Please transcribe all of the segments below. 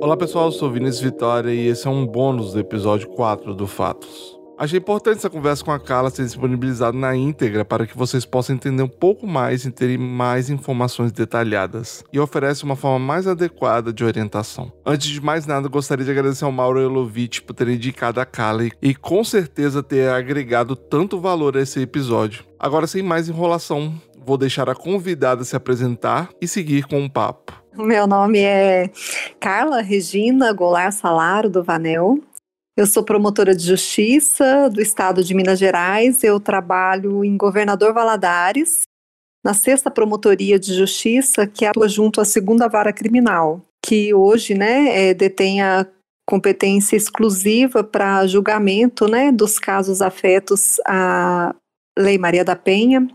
Olá pessoal, eu sou Vinícius Vitória e esse é um bônus do episódio 4 do Fatos. Achei importante essa conversa com a Carla ser disponibilizada na íntegra para que vocês possam entender um pouco mais e terem mais informações detalhadas, e oferece uma forma mais adequada de orientação. Antes de mais nada, gostaria de agradecer ao Mauro Elovitch por ter indicado a Carla e com certeza ter agregado tanto valor a esse episódio. Agora, sem mais enrolação, vou deixar a convidada se apresentar e seguir com o um papo. Meu nome é Carla Regina Goulart Salaro do Vanel. Eu sou promotora de justiça do estado de Minas Gerais. Eu trabalho em Governador Valadares, na sexta promotoria de justiça, que atua junto à segunda vara criminal, que hoje né, é, detém a competência exclusiva para julgamento né, dos casos afetos à Lei Maria da Penha.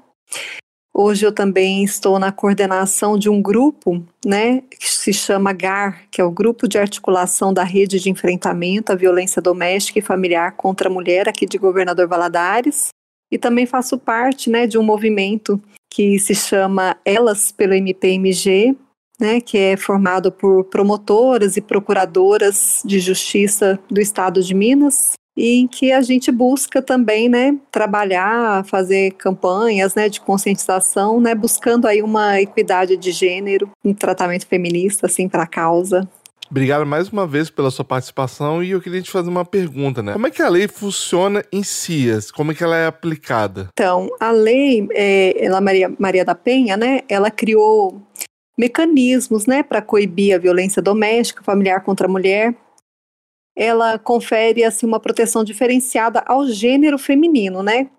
Hoje eu também estou na coordenação de um grupo, né, que se chama GAR, que é o Grupo de Articulação da Rede de Enfrentamento à Violência Doméstica e Familiar contra a Mulher aqui de Governador Valadares. E também faço parte, né, de um movimento que se chama Elas pelo MPMG, né, que é formado por promotoras e procuradoras de justiça do estado de Minas, e em que a gente busca também, né, trabalhar, fazer campanhas, né, de conscientização, né, buscando aí uma equidade de gênero, um tratamento feminista, assim, para a causa. Obrigado mais uma vez pela sua participação e eu queria te fazer uma pergunta, né? Como é que a lei funciona em CIAS? Como é que ela é aplicada? Então, a lei, é, ela Maria, Maria da Penha, né? Ela criou mecanismos, né, para coibir a violência doméstica, familiar contra a mulher, ela confere assim uma proteção diferenciada ao gênero feminino, né?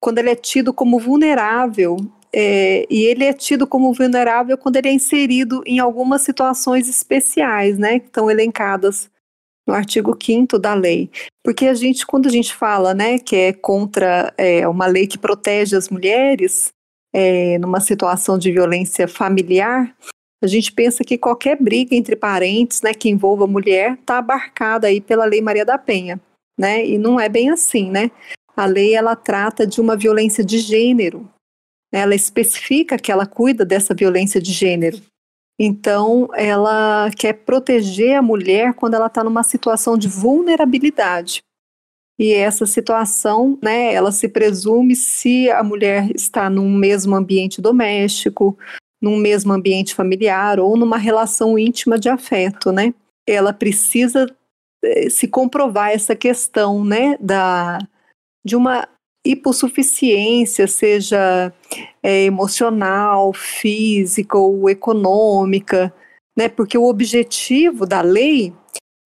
Quando ele é tido como vulnerável, é, e ele é tido como vulnerável quando ele é inserido em algumas situações especiais, né? Que estão elencadas no artigo 5 da lei. Porque a gente, quando a gente fala, né, que é contra é, uma lei que protege as mulheres é, numa situação de violência familiar, a gente pensa que qualquer briga entre parentes, né, que envolva mulher, está abarcada aí pela Lei Maria da Penha, né? E não é bem assim, né? A lei ela trata de uma violência de gênero. Ela especifica que ela cuida dessa violência de gênero. Então, ela quer proteger a mulher quando ela está numa situação de vulnerabilidade. E essa situação, né, ela se presume se a mulher está num mesmo ambiente doméstico, num mesmo ambiente familiar ou numa relação íntima de afeto, né? Ela precisa eh, se comprovar essa questão, né, da de uma hipossuficiência, seja é, emocional, física ou econômica, né? Porque o objetivo da lei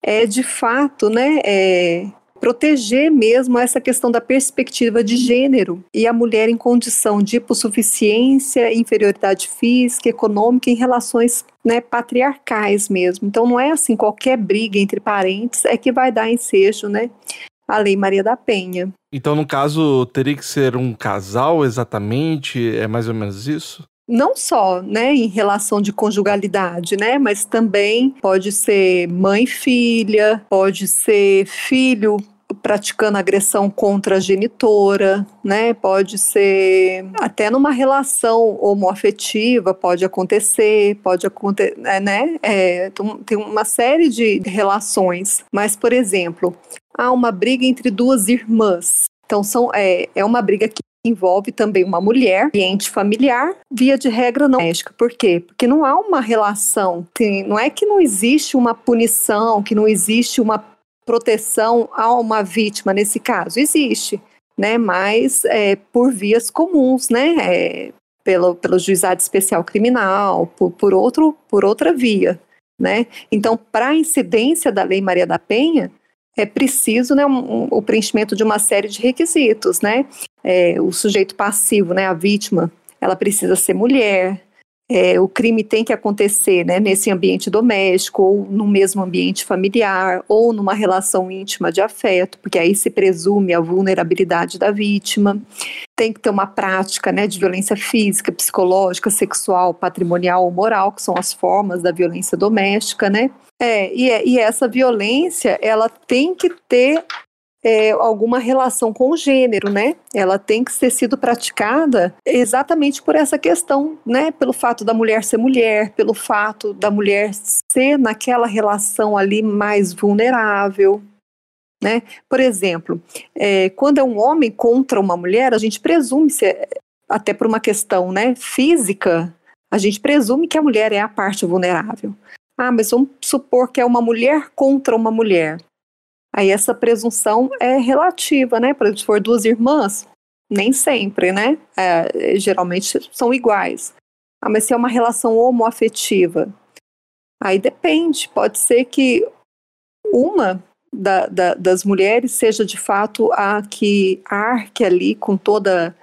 é de fato, né, é, proteger mesmo essa questão da perspectiva de gênero e a mulher em condição de hipossuficiência, inferioridade física, econômica em relações né, patriarcais mesmo. Então não é assim qualquer briga entre parentes é que vai dar ensejo, né? A Lei Maria da Penha. Então, no caso, teria que ser um casal exatamente? É mais ou menos isso? não só, né, em relação de conjugalidade, né, mas também pode ser mãe filha, pode ser filho praticando agressão contra a genitora, né? Pode ser até numa relação homoafetiva, pode acontecer, pode acontecer, é, né? É, tem uma série de relações. Mas, por exemplo, há uma briga entre duas irmãs. Então, são, é, é uma briga que envolve também uma mulher, ambiente familiar, via de regra não doméstica. Por quê? Porque não há uma relação, não é que não existe uma punição, que não existe uma proteção a uma vítima nesse caso? Existe, né? Mas é, por vias comuns, né? É, pelo, pelo juizado especial criminal, por, por, outro, por outra via, né? Então, para a incidência da Lei Maria da Penha, é preciso né, um, um, o preenchimento de uma série de requisitos, né? É, o sujeito passivo, né, a vítima, ela precisa ser mulher, é, o crime tem que acontecer né, nesse ambiente doméstico, ou no mesmo ambiente familiar, ou numa relação íntima de afeto, porque aí se presume a vulnerabilidade da vítima. Tem que ter uma prática né, de violência física, psicológica, sexual, patrimonial ou moral, que são as formas da violência doméstica, né? É, e, é, e essa violência, ela tem que ter é, alguma relação com o gênero, né? Ela tem que ter sido praticada exatamente por essa questão, né? Pelo fato da mulher ser mulher, pelo fato da mulher ser naquela relação ali mais vulnerável, né? Por exemplo, é, quando é um homem contra uma mulher, a gente presume, se, até por uma questão né, física, a gente presume que a mulher é a parte vulnerável. Ah, mas vamos supor que é uma mulher contra uma mulher. Aí essa presunção é relativa, né? Por exemplo, se for duas irmãs, nem sempre, né? É, geralmente são iguais. Ah, mas se é uma relação homoafetiva, aí depende. Pode ser que uma da, da, das mulheres seja de fato a que arque ali com toda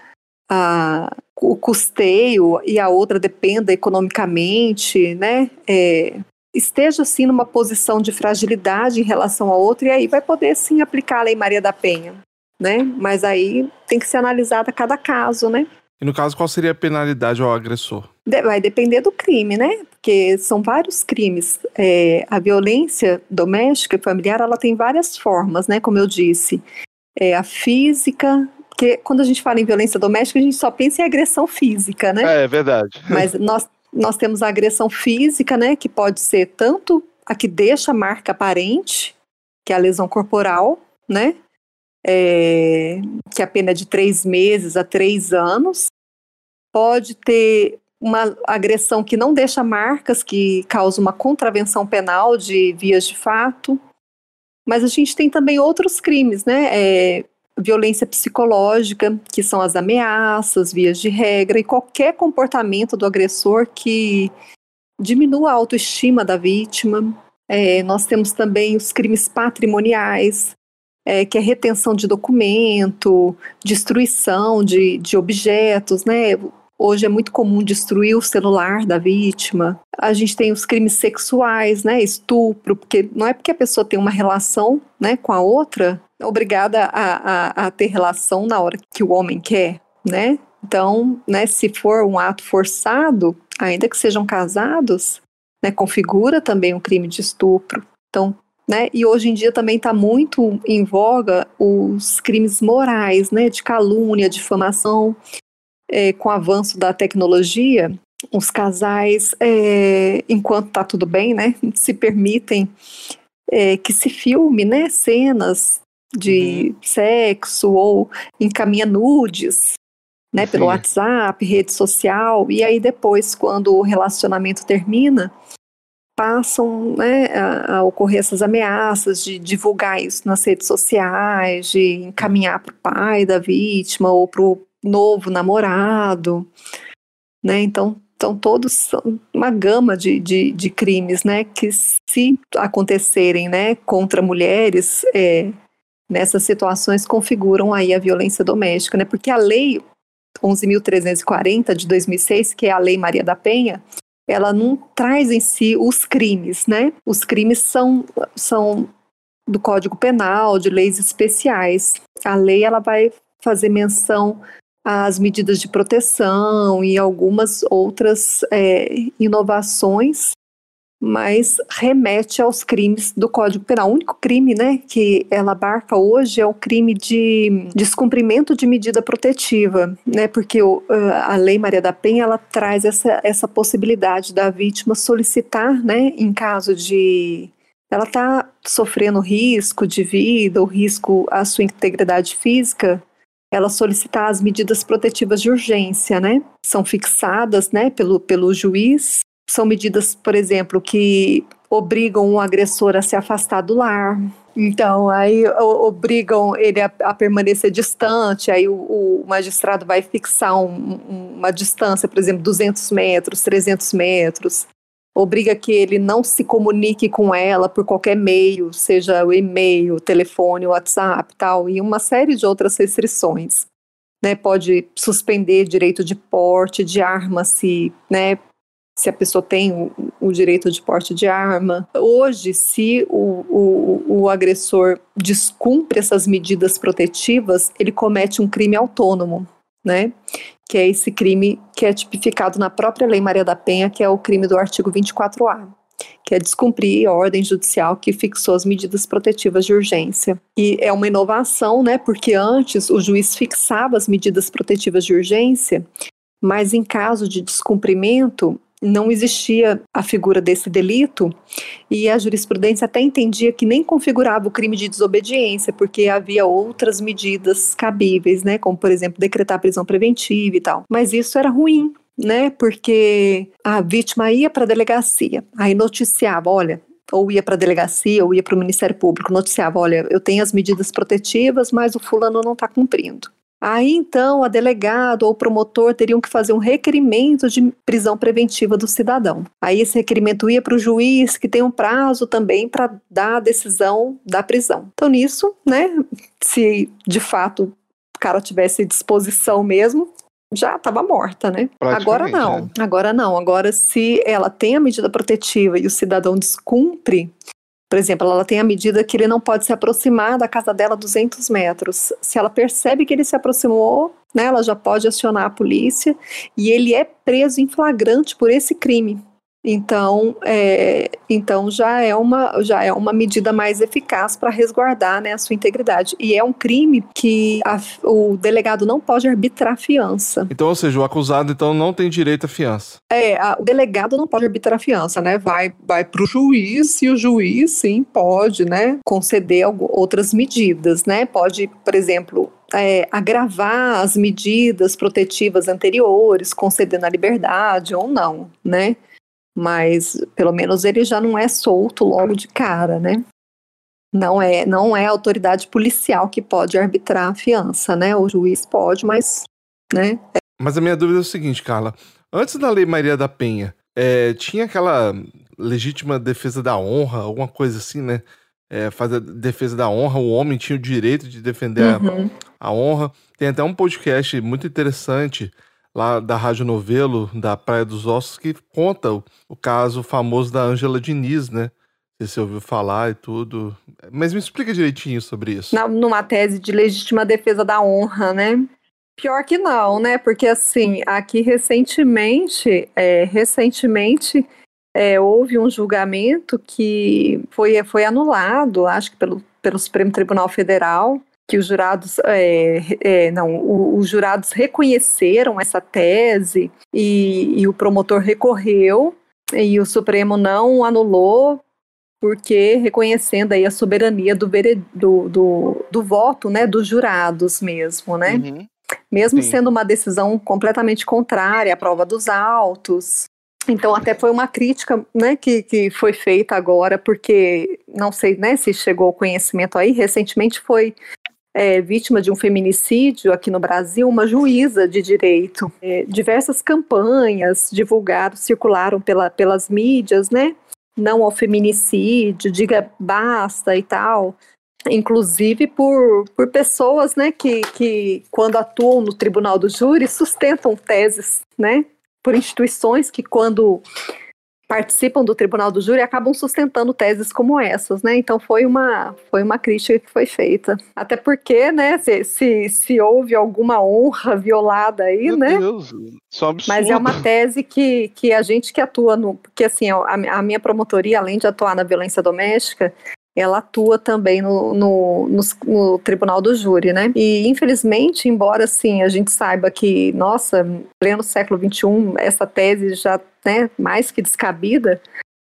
a, o custeio e a outra dependa economicamente, né? É, esteja assim numa posição de fragilidade em relação a outra e aí vai poder sim aplicar a Lei Maria da Penha, né? Mas aí tem que ser analisada cada caso, né? E no caso, qual seria a penalidade ao agressor? Vai depender do crime, né? Porque são vários crimes. É, a violência doméstica e familiar, ela tem várias formas, né? Como eu disse. É, a física, porque quando a gente fala em violência doméstica, a gente só pensa em agressão física, né? É, é verdade. Mas nós nós temos a agressão física, né, que pode ser tanto a que deixa marca aparente, que é a lesão corporal, né, é, que é a pena de três meses a três anos. Pode ter uma agressão que não deixa marcas, que causa uma contravenção penal de vias de fato. Mas a gente tem também outros crimes, né? É, violência psicológica, que são as ameaças, vias de regra e qualquer comportamento do agressor que diminua a autoestima da vítima. É, nós temos também os crimes patrimoniais, é, que é retenção de documento, destruição de, de objetos, né? Hoje é muito comum destruir o celular da vítima. A gente tem os crimes sexuais, né? Estupro, porque não é porque a pessoa tem uma relação né, com a outra obrigada a, a, a ter relação na hora que o homem quer, né? Então, né, se for um ato forçado, ainda que sejam casados, né, configura também um crime de estupro. Então, né, e hoje em dia também está muito em voga os crimes morais, né, de calúnia, difamação. É, com o avanço da tecnologia, os casais, é, enquanto está tudo bem, né, se permitem é, que se filme, né, cenas de uhum. sexo ou encaminha nudes, né, pelo WhatsApp, rede social, e aí depois, quando o relacionamento termina, passam né, a, a, ocorrer essas ameaças de divulgar isso nas redes sociais, de encaminhar para o pai da vítima ou para o novo namorado, né, então então todos são uma gama de, de, de, crimes, né, que se acontecerem, né, contra mulheres, é, nessas situações configuram aí a violência doméstica, né? Porque a lei 11.340 de 2006, que é a lei Maria da Penha, ela não traz em si os crimes, né? Os crimes são, são do Código Penal, de leis especiais. A lei ela vai fazer menção às medidas de proteção e algumas outras é, inovações mas remete aos crimes do Código Penal. O único crime né, que ela abarca hoje é o crime de descumprimento de medida protetiva, né, porque o, a Lei Maria da Penha ela traz essa, essa possibilidade da vítima solicitar, né, em caso de ela está sofrendo risco de vida ou risco à sua integridade física, ela solicitar as medidas protetivas de urgência, né? São fixadas, né, pelo, pelo juiz são medidas, por exemplo, que obrigam o agressor a se afastar do lar. Então, aí obrigam ele a, a permanecer distante, aí o, o magistrado vai fixar um, uma distância, por exemplo, 200 metros, 300 metros. Obriga que ele não se comunique com ela por qualquer meio, seja o e-mail, telefone, WhatsApp tal, e uma série de outras restrições. Né, pode suspender direito de porte de arma se né, se a pessoa tem o, o, direito de porte de arma. Hoje, se o, o, o, agressor descumpre essas medidas protetivas, ele comete um crime autônomo, né? Que é esse crime que é tipificado na própria Lei Maria da Penha, que é o crime do artigo 24A. que é descumprir a ordem judicial que fixou as medidas protetivas de urgência. E é uma inovação, né, porque antes o juiz fixava as medidas protetivas de urgência, mas em caso de descumprimento, não existia a figura desse delito e a jurisprudência até entendia que nem configurava o crime de desobediência, porque havia outras medidas cabíveis, né, como por exemplo decretar prisão preventiva e tal. Mas isso era ruim, né, porque a vítima ia para a delegacia, aí noticiava, olha, ou ia para a delegacia ou ia para o Ministério Público, noticiava, olha, eu tenho as medidas protetivas, mas o fulano não está cumprindo. Aí então a delegado ou o promotor teriam que fazer um requerimento de prisão preventiva do cidadão. Aí esse requerimento ia para o juiz, que tem um prazo também para dar a decisão da prisão. Então nisso, né, se de fato o cara tivesse disposição mesmo, já estava morta, né? Agora não, é. agora não. Agora se ela tem a medida protetiva e o cidadão descumpre, por exemplo, ela tem a medida que ele não pode se aproximar da casa dela 200 metros. Se ela percebe que ele se aproximou, né, ela já pode acionar a polícia e ele é preso em flagrante por esse crime. Então, é, então já é uma já é uma medida mais eficaz para resguardar né, a sua integridade. E é um crime que a, o delegado não pode arbitrar fiança. Então, ou seja, o acusado então não tem direito à fiança. É, a, o delegado não pode arbitrar fiança, né? Vai vai para o juiz e o juiz sim pode, né, conceder outras medidas, né? Pode, por exemplo, é, agravar as medidas protetivas anteriores, concedendo a liberdade ou não, né? Mas pelo menos ele já não é solto logo de cara, né? Não é, não é a autoridade policial que pode arbitrar a fiança, né? O juiz pode, mas, né? Mas a minha dúvida é o seguinte, Carla. Antes da Lei Maria da Penha, é, tinha aquela legítima defesa da honra, alguma coisa assim, né? É, fazer defesa da honra, o homem tinha o direito de defender uhum. a, a honra. Tem até um podcast muito interessante lá da Rádio Novelo, da Praia dos Ossos, que conta o, caso famoso da Ângela Diniz, né? Você ouviu falar e tudo. Mas me explica direitinho sobre isso. Na, numa tese de legítima defesa da honra, né? Pior que não, né? Porque assim, aqui recentemente, é, recentemente é, houve um julgamento que foi, foi anulado, acho que pelo, pelo Supremo Tribunal Federal, que os jurados é, é, não, o, os jurados reconheceram essa tese e, e, o promotor recorreu e o Supremo não anulou porque reconhecendo aí a soberania do, do, do, do voto, né, dos jurados mesmo, né? Uhum. Mesmo Sim. sendo uma decisão completamente contrária à prova dos autos. Então, até foi uma crítica né, que, que foi feita agora, porque não sei né, se chegou ao conhecimento aí, recentemente foi é, vítima de um feminicídio aqui no Brasil, uma juíza de direito. É, diversas campanhas divulgadas, circularam pela, pelas mídias, né? Não ao feminicídio, diga basta e tal. Inclusive por, por pessoas né, que, que, quando atuam no tribunal do júri, sustentam teses, né? Por instituições que, quando participam do tribunal do júri acabam sustentando teses como essas, né? Então foi uma, foi uma crítica que foi feita. Até porque, né, se, se, se houve alguma honra violada aí, Meu né? Deus, isso é um absurdo. Mas é uma tese que, que a gente que atua no. Porque assim, a, a minha promotoria, além de atuar na violência doméstica, ela atua também no, no, no, no, tribunal do júri, né? E infelizmente, embora assim a gente saiba que, nossa, pleno século XXI, essa tese já né, mais que descabida,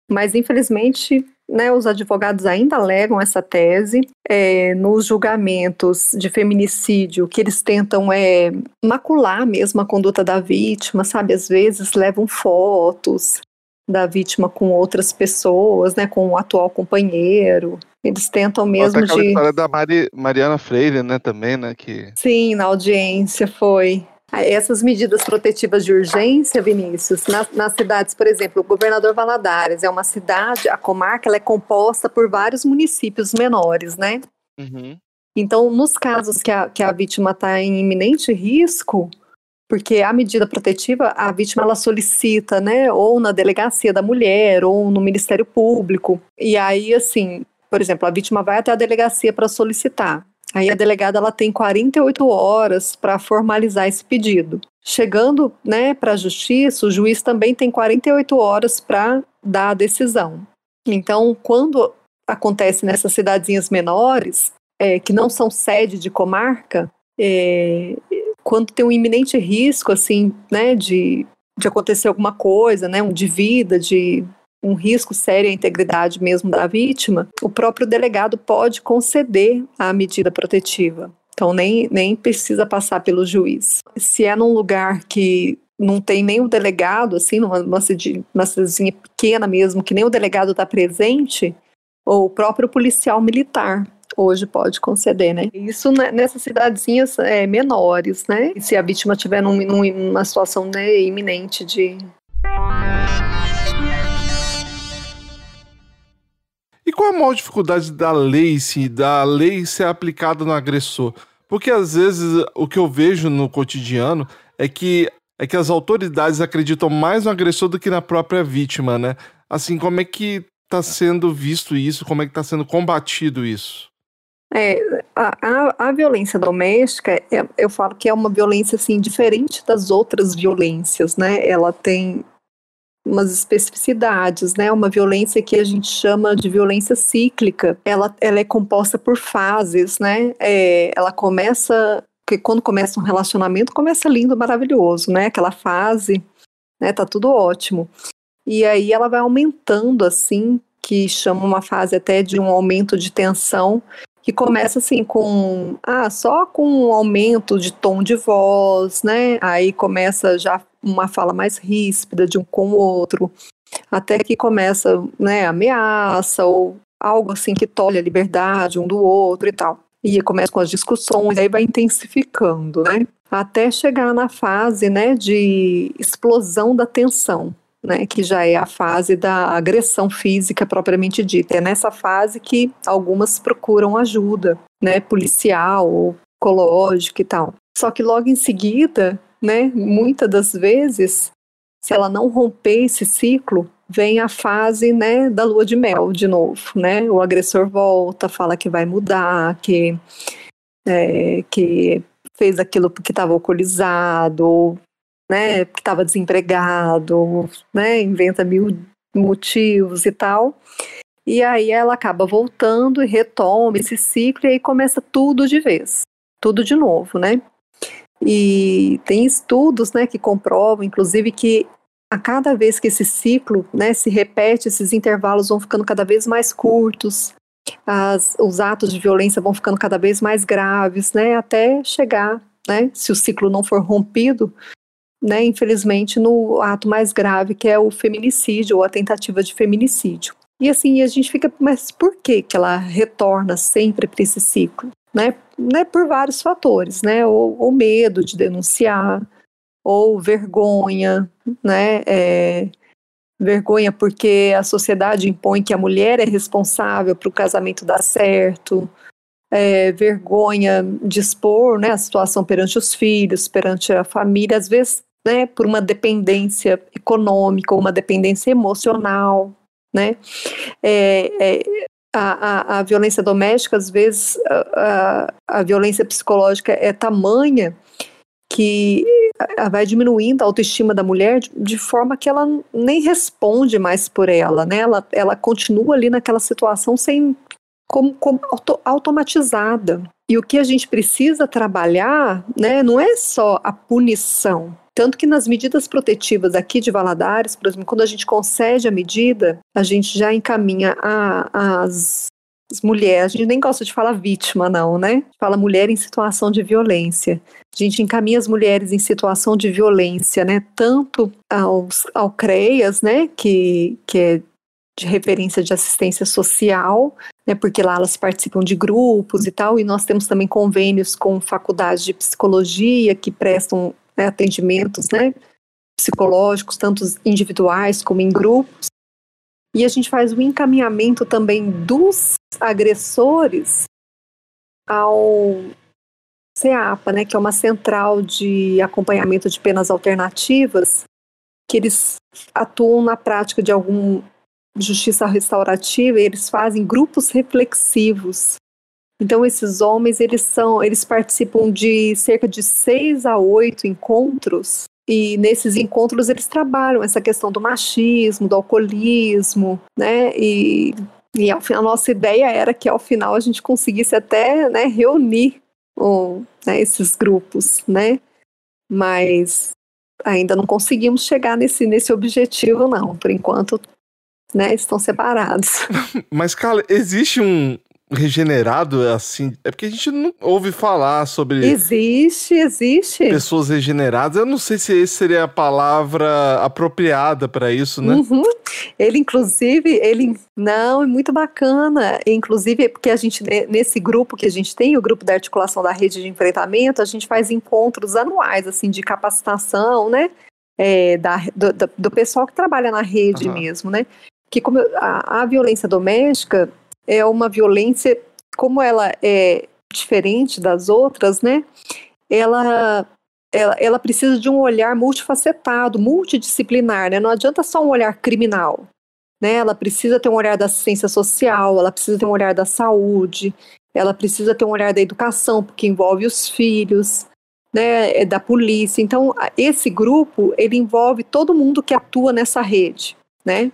mas infelizmente né, os advogados ainda alegam essa tese é, nos julgamentos de feminicídio, que eles tentam é, macular mesmo a conduta da vítima, sabe? Às vezes levam fotos, da vítima com outras pessoas, né, com o atual companheiro. Eles tentam mesmo Até de. história da Mari, Mariana Freire, né, também, né, que. Sim, na audiência foi. Essas medidas protetivas de urgência, Vinícius, nas, nas, cidades, por exemplo, o governador Valadares é uma cidade, a comarca ela é composta por vários municípios menores, né? Uhum. Então, nos casos que a, que a vítima está em iminente risco, porque a medida protetiva, a vítima ela solicita, né, ou na delegacia da mulher, ou no Ministério Público. E aí, assim, por exemplo, a vítima vai até a delegacia para solicitar. Aí a delegada ela tem 48 horas para formalizar esse pedido. chegando né, para a justiça, o juiz também tem 48 horas para dar a decisão. Então, quando acontece nessas cidadezinhas menores, é, que não são sede de comarca, é, quando tem um iminente risco, assim, né, de, de acontecer alguma coisa, né, de vida, de um risco sério à integridade mesmo da vítima, o próprio delegado pode conceder a medida protetiva. Então, nem, nem precisa passar pelo juiz. Se é num lugar que não tem nem o delegado, assim, numa, numa, numa cidadezinha pequena mesmo, que nem o delegado está presente, ou o próprio policial militar hoje pode conceder, né? Isso nessas cidadezinhas é, menores, né? Se a vítima tiver num, numa situação né, iminente de E qual a maior dificuldade da lei, se da lei ser aplicada no agressor? Porque às vezes o que eu vejo no cotidiano é que é que as autoridades acreditam mais no agressor do que na própria vítima, né? Assim, como é que está sendo visto isso? Como é que está sendo combatido isso? É, a, a, a violência doméstica, é, eu falo que é uma violência assim diferente das outras violências, né? Ela tem umas especificidades, né? Uma violência que a gente chama de violência cíclica. Ela, ela é composta por fases, né? É, ela começa, que quando começa um relacionamento, começa lindo, maravilhoso, né? Aquela fase, né? Tá tudo ótimo. E aí ela vai aumentando, assim, que chama uma fase até de um aumento de tensão, que começa assim com ah, só com um aumento de tom de voz, né? Aí começa já uma fala mais ríspida de um com o outro, até que começa, né, ameaça ou algo assim que tolhe a liberdade um do outro e tal. E começa com as discussões, aí vai intensificando, né? Até chegar na fase, né, de explosão da tensão, né, que já é a fase da agressão física propriamente dita. É nessa fase que algumas procuram ajuda, né, policial ou psicológica e tal. Só que logo em seguida né? Muitas das vezes, se ela não romper esse ciclo, vem a fase, né, da lua de mel de novo, né? O agressor volta, fala que vai mudar, que é, que fez aquilo porque estava alcoolizado, né, que estava desempregado, né, inventa mil motivos e tal. E aí ela acaba voltando e retoma esse ciclo e aí começa tudo de vez, tudo de novo, né? E tem estudos né, que comprovam, inclusive, que a cada vez que esse ciclo né, se repete, esses intervalos vão ficando cada vez mais curtos, as, os atos de violência vão ficando cada vez mais graves, né, até chegar, né, se o ciclo não for rompido, né, infelizmente, no ato mais grave, que é o feminicídio ou a tentativa de feminicídio. E assim, a gente fica, mas por que, que ela retorna sempre para esse ciclo? né, né, por vários fatores, né, ou, ou medo de denunciar, ou vergonha, né, é, vergonha porque a sociedade impõe que a mulher é responsável para o casamento dar certo, é, vergonha de expor né, a situação perante os filhos, perante a família, às vezes né, por uma dependência econômica uma dependência emocional, né? É, é, a, a, a violência doméstica, às vezes, a, a, a violência psicológica é tamanha que vai diminuindo a autoestima da mulher de, de, forma que ela nem responde mais por ela, né? Ela, ela continua ali naquela situação sem como, como auto, automatizada. E o que a gente precisa trabalhar, né, não é só a punição, tanto que nas medidas protetivas aqui de Valadares, por exemplo, quando a gente concede a medida, a gente já encaminha a, as, as mulheres, a gente nem gosta de falar vítima, não, né? Fala mulher em situação de violência. A gente encaminha as mulheres em situação de violência, né? Tanto aos, ao CREAS, né? Que, que é de referência de assistência social, né, porque lá elas participam de grupos e tal, e nós temos também convênios com faculdades de psicologia que prestam né, atendimentos né, psicológicos, tanto individuais como em grupos. E a gente faz o encaminhamento também dos agressores ao CEAPA, né, que é uma central de acompanhamento de penas alternativas, que eles atuam na prática de algum justiça restaurativa e eles fazem grupos reflexivos Então esses homens eles são, eles participam de cerca de seis a oito encontros e nesses encontros eles trabalham essa questão do machismo, do alcoolismo, né? E, e a nossa ideia era que ao final a gente conseguisse até né, reunir o, né, esses grupos, né? Mas ainda não conseguimos chegar nesse, nesse objetivo, não. Por enquanto, né, estão separados. Mas, Carla, existe um, regenerado assim. É porque a gente não ouve falar sobre. Existe, existe. Pessoas regeneradas. Eu não sei se essa seria a palavra apropriada para isso, né? Uhum. Ele, inclusive, ele. Não, é muito bacana. Inclusive, porque a gente, nesse grupo que a gente tem, o grupo da articulação da rede de enfrentamento, a gente faz encontros anuais, assim, de capacitação, né? É, da, do, do, pessoal que trabalha na rede uhum. mesmo, né? Que como a, a violência doméstica é uma violência, como ela é diferente das outras, né? Ela, ela, ela precisa de um olhar multifacetado, multidisciplinar, né? Não adianta só um olhar criminal, né? Ela precisa ter um olhar da assistência social, ela precisa ter um olhar da saúde, ela precisa ter um olhar da educação, porque envolve os filhos, né, é da polícia. Então, esse grupo, ele envolve todo mundo que atua nessa rede, né?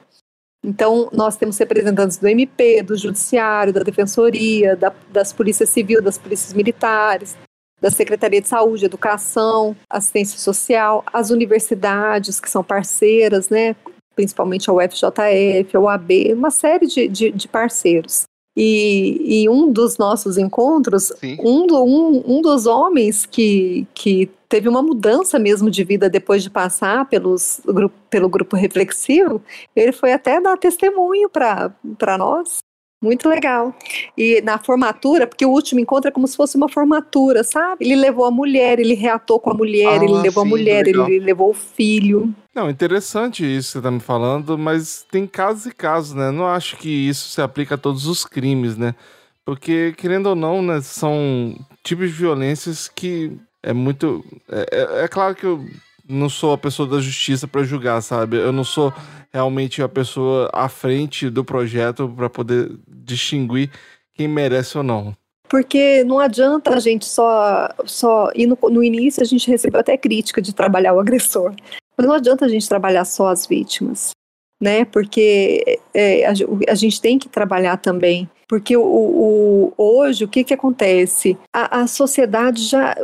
Então, nós temos representantes do MP, do Judiciário, da Defensoria, da, das Polícias Civil, das Polícias Militares, da Secretaria de Saúde, Educação, Assistência Social, as universidades que são parceiras, né, principalmente a UFJF, a UAB, uma série de, de, de parceiros. E, e, um dos nossos encontros, um, do, um, um dos homens que, que teve uma mudança mesmo de vida depois de passar pelos, pelo grupo reflexivo, ele foi até dar testemunho para nós. Muito legal. E na formatura, porque o último encontro é como se fosse uma formatura, sabe? Ele levou a mulher, ele reatou com a mulher, ah, ele levou sim, a mulher, legal. ele levou o filho. Não, interessante isso que você tá me falando, mas tem casos e casos, né? Não acho que isso se aplica a todos os crimes, né? Porque, querendo ou não, né, são tipos de violências que é muito. É, é, é claro que eu não sou a pessoa da justiça para julgar, sabe? Eu não sou realmente a pessoa à frente do projeto para poder distinguir quem merece ou não. Porque não adianta a gente só. só e no, no início a gente recebeu até crítica de trabalhar o agressor. Mas não adianta a gente trabalhar só as vítimas, né? Porque é, a, a gente tem que trabalhar também porque o, o, hoje, o que, que acontece? A, a sociedade já,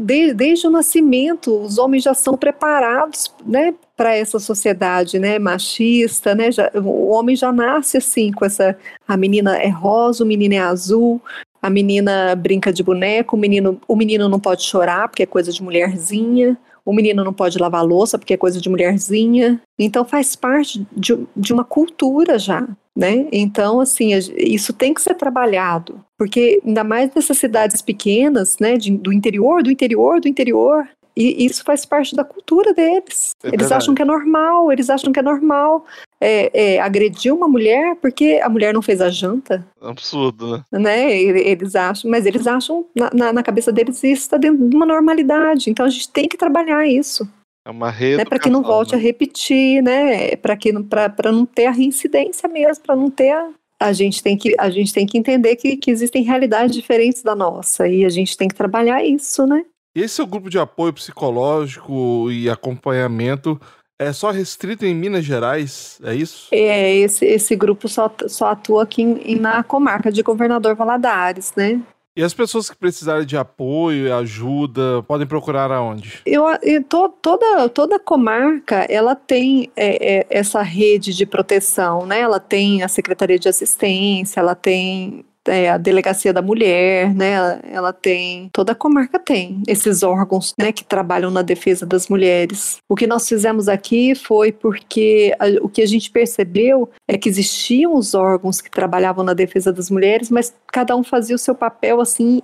de, desde o nascimento, os homens já são preparados né, para essa sociedade né, machista. Né, já, o homem já nasce assim, com essa. A menina é rosa, o menino é azul, a menina brinca de boneco, o menino, o menino não pode chorar porque é coisa de mulherzinha, o menino não pode lavar louça porque é coisa de mulherzinha. Então faz parte de, de uma cultura já, né? Então, assim, isso tem que ser trabalhado, porque ainda mais nessas cidades pequenas, né, de, do interior, do interior, do interior, e isso faz parte da cultura deles. É eles acham que é normal, eles acham que é normal é, é, agredir uma mulher porque a mulher não fez a janta. Absurdo, né? né? Eles acham, mas eles acham, na, na cabeça deles, isso está dentro de uma normalidade. Então a gente tem que trabalhar isso. É uma rede. Né, para que não volte né? a repetir, né? Para que para não ter a reincidência mesmo, para não ter a, a gente tem que a gente tem que entender que, que existem realidades diferentes da nossa e a gente tem que trabalhar isso, né? Esse é o grupo de apoio psicológico e acompanhamento é só restrito em Minas Gerais, é isso? É, esse, esse grupo só, só atua aqui em, na comarca de Governador Valadares, né? E as pessoas que precisarem de apoio e ajuda, podem procurar aonde? Eu, eu to, toda, toda comarca, ela tem é, é, essa rede de proteção, né? Ela tem a Secretaria de Assistência, ela tem é, a delegacia da mulher, né? Ela, tem, toda a comarca tem esses órgãos, né, que trabalham na defesa das mulheres. O que nós fizemos aqui foi porque a, o que a gente percebeu é que existiam os órgãos que trabalhavam na defesa das mulheres, mas cada um fazia o seu papel assim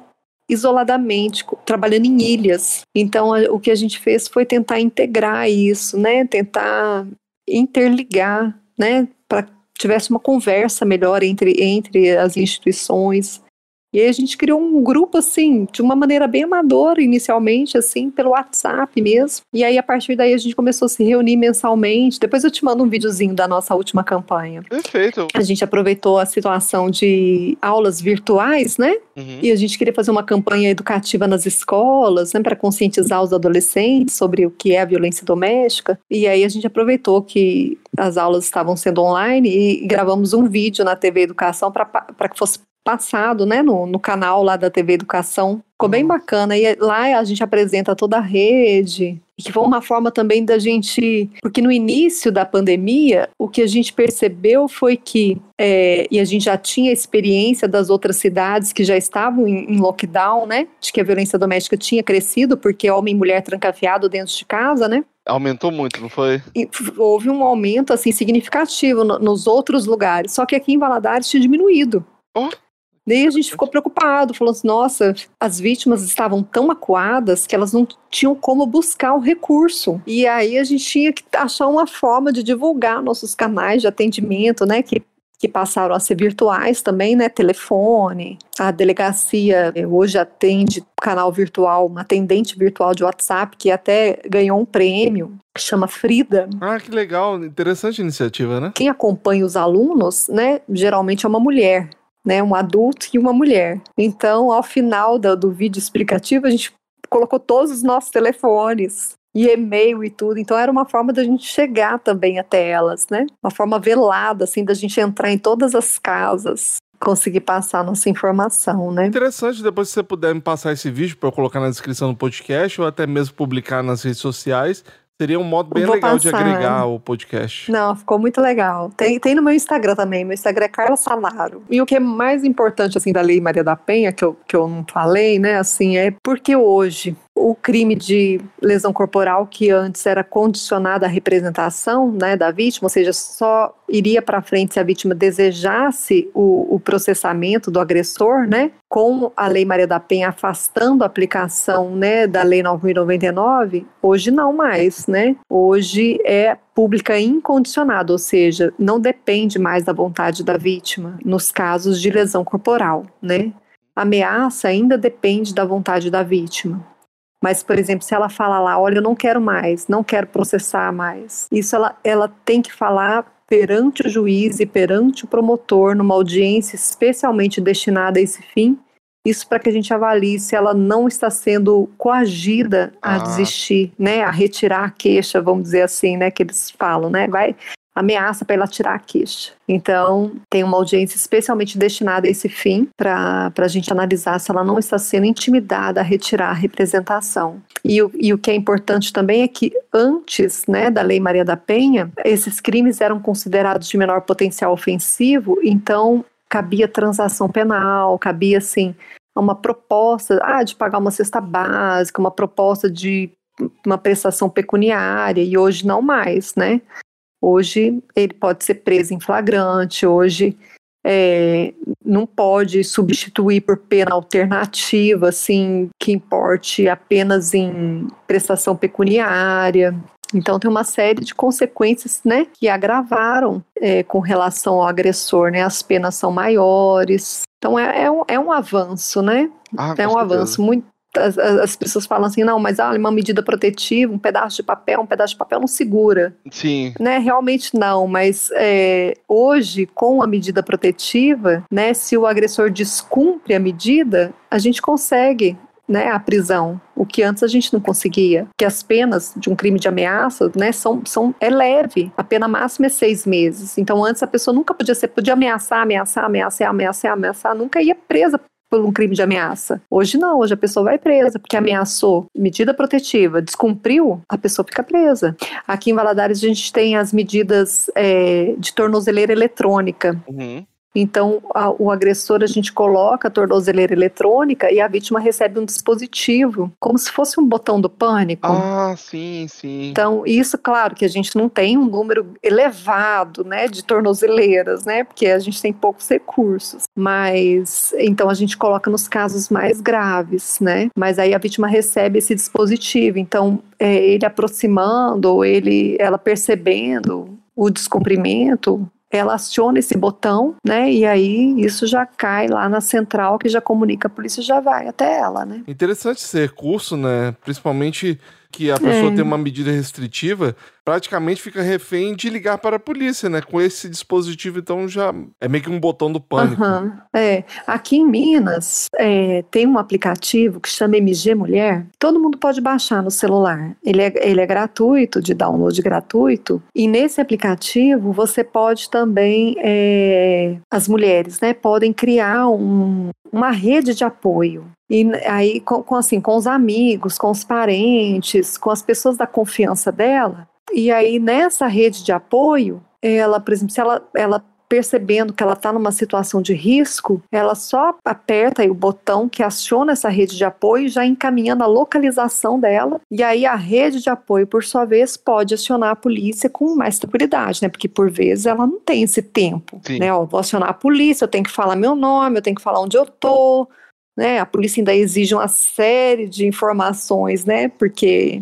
isoladamente, trabalhando em ilhas. Então, a, o que a gente fez foi tentar integrar isso, né? Tentar interligar, né? Para tivesse uma conversa melhor entre, entre as instituições. E aí a gente criou um grupo assim, de uma maneira bem amadora inicialmente, assim, pelo WhatsApp mesmo. E aí a partir daí a gente começou a se reunir mensalmente. Depois eu te mando um videozinho da nossa última campanha. Perfeito. A gente aproveitou a situação de aulas virtuais, né? Uhum. E a gente queria fazer uma campanha educativa nas escolas, né, para conscientizar os adolescentes sobre o que é a violência doméstica. E aí a gente aproveitou que as aulas estavam sendo online e gravamos um vídeo na TV Educação para que fosse passado, né, no, no canal lá da TV Educação. Ficou bem bacana. E lá a gente apresenta toda a rede. E que foi uma forma também da gente. Porque no início da pandemia, o que a gente percebeu foi que. É, e a gente já tinha experiência das outras cidades que já estavam em, em, lockdown, né? De que a violência doméstica tinha crescido, porque homem e mulher trancafiado dentro de casa, né? Aumentou muito, não foi? E houve um aumento assim significativo no, nos outros lugares, só que aqui em Valadares tinha diminuído. Oh. Daí a gente ficou preocupado, falou assim: nossa, as vítimas estavam tão acuadas que elas não tinham como buscar o recurso. E aí a gente tinha que achar uma forma de divulgar nossos canais de atendimento, né? Que que passaram a ser virtuais também, né? Telefone. A delegacia eh, hoje atende canal virtual, uma atendente virtual de WhatsApp que até ganhou um prêmio, que chama Frida. Ah, que legal, interessante iniciativa, né? Quem acompanha os alunos, né, geralmente é uma mulher né, um adulto e uma mulher. Então, ao final do, do vídeo explicativo, a gente colocou todos os nossos telefones e e-mail e tudo. Então era uma forma da gente chegar também até elas, né? Uma forma velada, assim, da gente entrar em todas as casas, conseguir passar nossa informação, né? Interessante, depois se você puder me passar esse vídeo para eu colocar na descrição do podcast ou até mesmo publicar nas redes sociais, Seria um modo bem legal passar. de agregar o podcast. Não, ficou muito legal. Tem, tem no meu Instagram também. Meu Instagram é Carla Salaro. E o que é mais importante, assim, da Lei Maria da Penha, que eu, que eu não falei, né, assim, é porque hoje o crime de lesão corporal que antes era condicionado à representação né, da vítima, ou seja, só iria para frente se a vítima desejasse o, o, processamento do agressor, né, com a Lei Maria da Penha afastando a aplicação né, da Lei 9.099, hoje não mais, né? Hoje é pública incondicionada, ou seja, não depende mais da vontade da vítima nos casos de lesão corporal, né? A ameaça ainda depende da vontade da vítima. Mas, por exemplo, se ela fala lá, olha, eu não quero mais, não quero processar mais, isso ela, ela tem que falar perante o juiz e perante o promotor, numa audiência especialmente destinada a esse fim, isso para que a gente avalie se ela não está sendo coagida a ah. desistir, né, a retirar a queixa, vamos dizer assim, né, que eles falam, né, vai ameaça para ela tirar a queixa. Então, tem uma audiência especialmente destinada a esse fim, para a gente analisar se ela não está sendo intimidada a retirar a representação. E o, e o que é importante também é que antes né, da Lei Maria da Penha, esses crimes eram considerados de menor potencial ofensivo, então cabia transação penal, cabia assim uma proposta ah, de pagar uma cesta básica, uma proposta de uma prestação pecuniária, e hoje não mais, né? Hoje ele pode ser preso em flagrante, hoje é, não pode substituir por pena alternativa, assim, que importe apenas em prestação pecuniária. Então tem uma série de consequências, né, que agravaram é, com relação ao agressor, né, as penas são maiores. Então é, é, um, é um avanço, né? Ah, é um avanço muito as, as, pessoas falam assim, não, mas ah, uma medida protetiva, um pedaço de papel, um pedaço de papel não segura. Sim. Né? Realmente não, mas é, hoje, com a medida protetiva, né, se o agressor descumpre a medida, a gente consegue né, a prisão, o que antes a gente não conseguia. Que as penas de um crime de ameaça, né, são, são é leve. A pena máxima é seis meses. Então antes a pessoa nunca podia ser, podia ameaçar, ameaçar, ameaçar, ameaçar, ameaçar, nunca ia presa por um crime de ameaça. Hoje não, hoje a pessoa vai presa porque ameaçou, medida protetiva, descumpriu, a pessoa fica presa. Aqui em Valadares a gente tem as medidas é, de tornozeleira eletrônica. Uhum. Então, a, o agressor, a gente coloca a tornozeleira eletrônica e a vítima recebe um dispositivo, como se fosse um botão do pânico. Ah, sim, sim. Então, isso, claro, que a gente não tem um número elevado, né, de tornozeleiras, né, porque a gente tem poucos recursos. Mas, então, a gente coloca nos casos mais graves, né, mas aí a vítima recebe esse dispositivo. Então, é, ele aproximando, ou ele, ela percebendo o descumprimento, ela aciona esse botão, né? E aí isso já cai lá na central que já comunica a polícia já vai até ela, né? Interessante esse recurso, né? Principalmente que a pessoa é. tem uma medida restritiva, praticamente fica refém de ligar para a polícia, né? Com esse dispositivo, então já é meio que um botão do pânico. Uhum. É. Aqui em Minas é, tem um aplicativo que chama MG Mulher. Todo mundo pode baixar no celular. Ele é, ele é gratuito, de download gratuito. E nesse aplicativo você pode também, é, as mulheres, né, podem criar um, uma rede de apoio. E aí, com, assim, com os amigos, com os parentes, com as pessoas da confiança dela. E aí, nessa rede de apoio, ela, por exemplo, se ela, ela percebendo que ela está numa situação de risco, ela só aperta o botão que aciona essa rede de apoio, já encaminhando a localização dela. E aí a rede de apoio, por sua vez, pode acionar a polícia com mais tranquilidade, né? Porque por vezes ela não tem esse tempo, Sim. né? Ó, vou acionar a polícia, eu tenho que falar meu nome, eu tenho que falar onde eu tô, né? A polícia ainda exige uma série de informações, né? Porque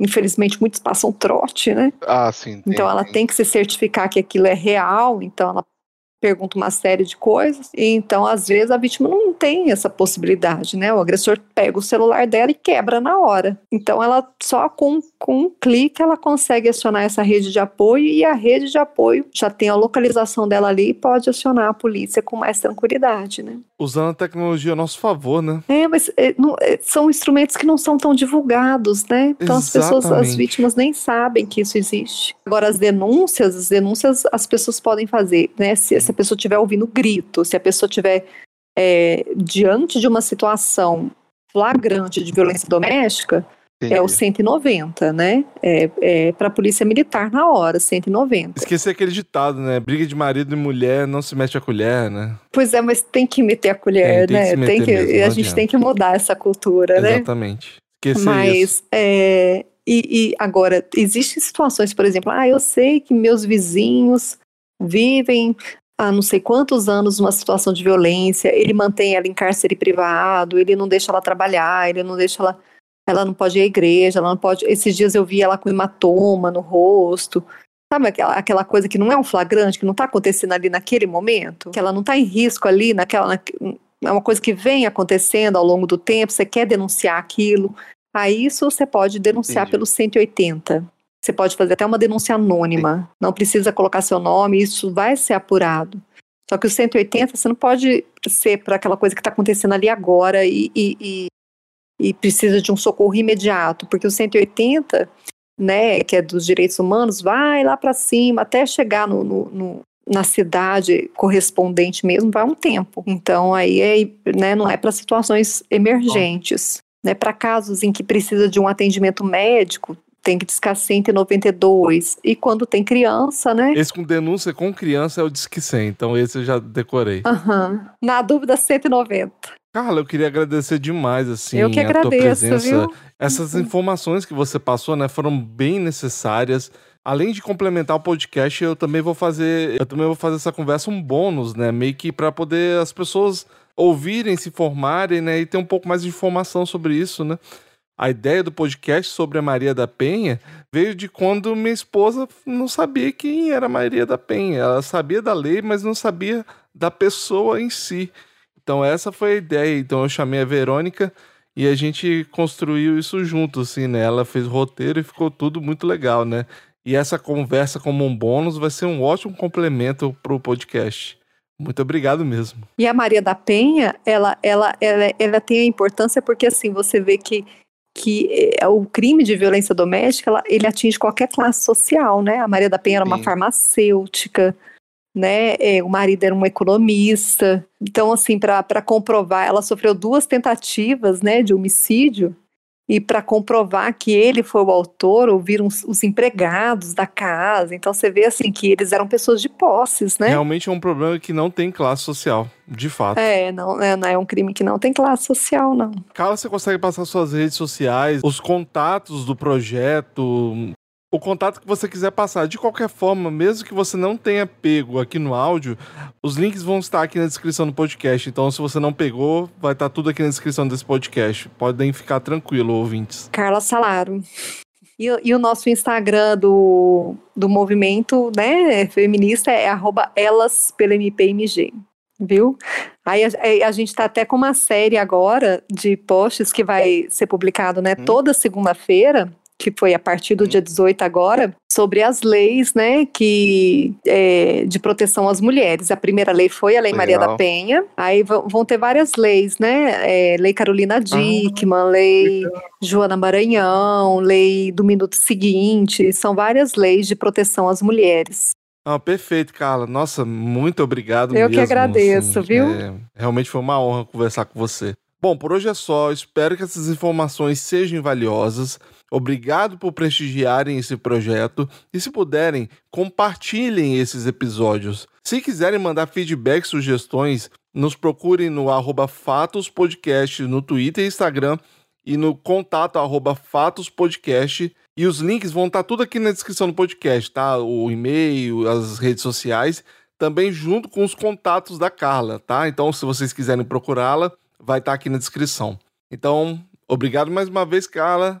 infelizmente muitos passam trote, né? Ah, sim. Então ela tem que se certificar que aquilo é real, então ela pergunta uma série de coisas. E então, às vezes, a vítima não tem essa possibilidade, né? O agressor pega o celular dela e quebra na hora. Então, ela só com, com um clique ela consegue acionar essa rede de apoio e a rede de apoio já tem a localização dela ali e pode acionar a polícia com mais tranquilidade, né? Usando a tecnologia a nosso favor, né? É, mas é, não, é, são instrumentos que não são tão divulgados, né? Então Exatamente. as pessoas, as vítimas nem sabem que isso existe. Agora, as denúncias, as denúncias as pessoas podem fazer, né? Se, se a pessoa estiver ouvindo grito, se a pessoa estiver é, diante de uma situação flagrante de violência doméstica, Entendi. é o 190, né? É, é para a polícia militar na hora, 190. Esqueci aquele ditado, né? Briga de marido e mulher não se mete a colher, né? Pois é, mas tem que meter a colher, tem, né? Tem, tem que, mesmo, a gente adianta. tem que mudar essa cultura, Exatamente. né? Exatamente. Esqueci mas, isso. É, e, e agora, existem situações, por exemplo, ah, eu sei que meus vizinhos vivem há não sei quantos anos numa situação de violência, ele mantém ela em cárcere privado, ele não deixa ela trabalhar, ele não deixa ela. Ela não pode ir à igreja, ela não pode. Esses dias eu vi ela com hematoma no rosto. Sabe aquela, aquela coisa que não é um flagrante, que não está acontecendo ali naquele momento? Que ela não está em risco ali, naquela. Na, é uma coisa que vem acontecendo ao longo do tempo, você quer denunciar aquilo. Aí isso você pode denunciar Entendi. pelo 180. Você pode fazer até uma denúncia anônima, Sim. não precisa colocar seu nome, isso vai ser apurado. Só que o 180 você não pode ser para aquela coisa que está acontecendo ali agora e, e, e, e, precisa de um socorro imediato, porque o 180, né, que é dos direitos humanos, vai lá para cima até chegar no, no, no, na cidade correspondente mesmo, vai um tempo. Então aí é, né, não é para situações emergentes. Né, para casos em que precisa de um atendimento médico, tem que discar 192. E quando tem criança, né? Esse com denúncia com criança é o Disque 100, então esse eu já decorei. Uhum. Na dúvida, 190. Carla, eu queria agradecer demais, assim, eu que agradeço, a tua presença. Viu? Essas uhum. informações que você passou, né, foram bem necessárias. Além de complementar o podcast, eu também vou fazer, eu também vou fazer essa conversa um bônus, né, meio que para poder as pessoas ouvirem, se formarem, né, e ter um pouco mais de informação sobre isso, né? A ideia do podcast sobre a Maria da Penha veio de quando minha esposa não sabia quem era Maria da Penha. Ela sabia da lei, mas não sabia da pessoa em si. Então essa foi a ideia. Então eu chamei a Verônica e a gente construiu isso junto, assim, né? Ela fez o roteiro e ficou tudo muito legal, né? E essa conversa como um bônus vai ser um ótimo complemento para o podcast. Muito obrigado mesmo. E a Maria da Penha, ela, ela, ela, ela tem a importância porque assim você vê que que é, o crime de violência doméstica ela, ele atinge qualquer classe social, né? A Maria da Penha era uma Sim. farmacêutica, né? É, o marido era um economista. Então, assim, para comprovar, ela sofreu duas tentativas, né, de homicídio e para comprovar que ele foi o autor, ouviram os, os, empregados da casa. Então você vê assim que eles eram pessoas de posses, né? Realmente é um problema que não tem classe social, de fato. É, não é, não é um crime que não tem classe social, não. Carla, você consegue passar suas redes sociais, os contatos do projeto, o contato que você quiser passar. De qualquer forma, mesmo que você não tenha pego aqui no áudio, os links vão estar aqui na descrição do podcast. Então, se você não pegou, vai estar tudo aqui na descrição desse podcast. Podem ficar tranquilo, ouvintes. Carla Salaro. E, e, o nosso Instagram do, do movimento né, feminista é arroba elas pelo MPMG, viu? Aí a, a gente está até com uma série agora de posts que vai ser publicado né, hum. toda segunda-feira que foi a partir do dia 18 agora, sobre as leis, né, que é, de proteção às mulheres. A primeira lei foi a Lei Legal. Maria da Penha. Aí vão ter várias leis, né? É, lei Carolina ah, Dickman, ah, lei Joana Maranhão, lei do minuto seguinte. São várias leis de proteção às mulheres. Ah, perfeito, Carla. Nossa, muito obrigado Eu mesmo, que agradeço, assim, viu? É, realmente foi uma honra conversar com você. Bom, por hoje é só. Espero que essas informações sejam valiosas. Obrigado por prestigiarem esse projeto e, se puderem, compartilhem esses episódios. Se quiserem mandar feedback, sugestões, nos procurem no arroba Fatos Podcast no Twitter e Instagram e no contato arroba Fatos Podcast. E os links vão estar tudo aqui na descrição do podcast, tá? O e-mail, as redes sociais, também junto com os contatos da Carla, tá? Então, se vocês quiserem procurá-la, vai estar aqui na descrição. Então, obrigado mais uma vez, Carla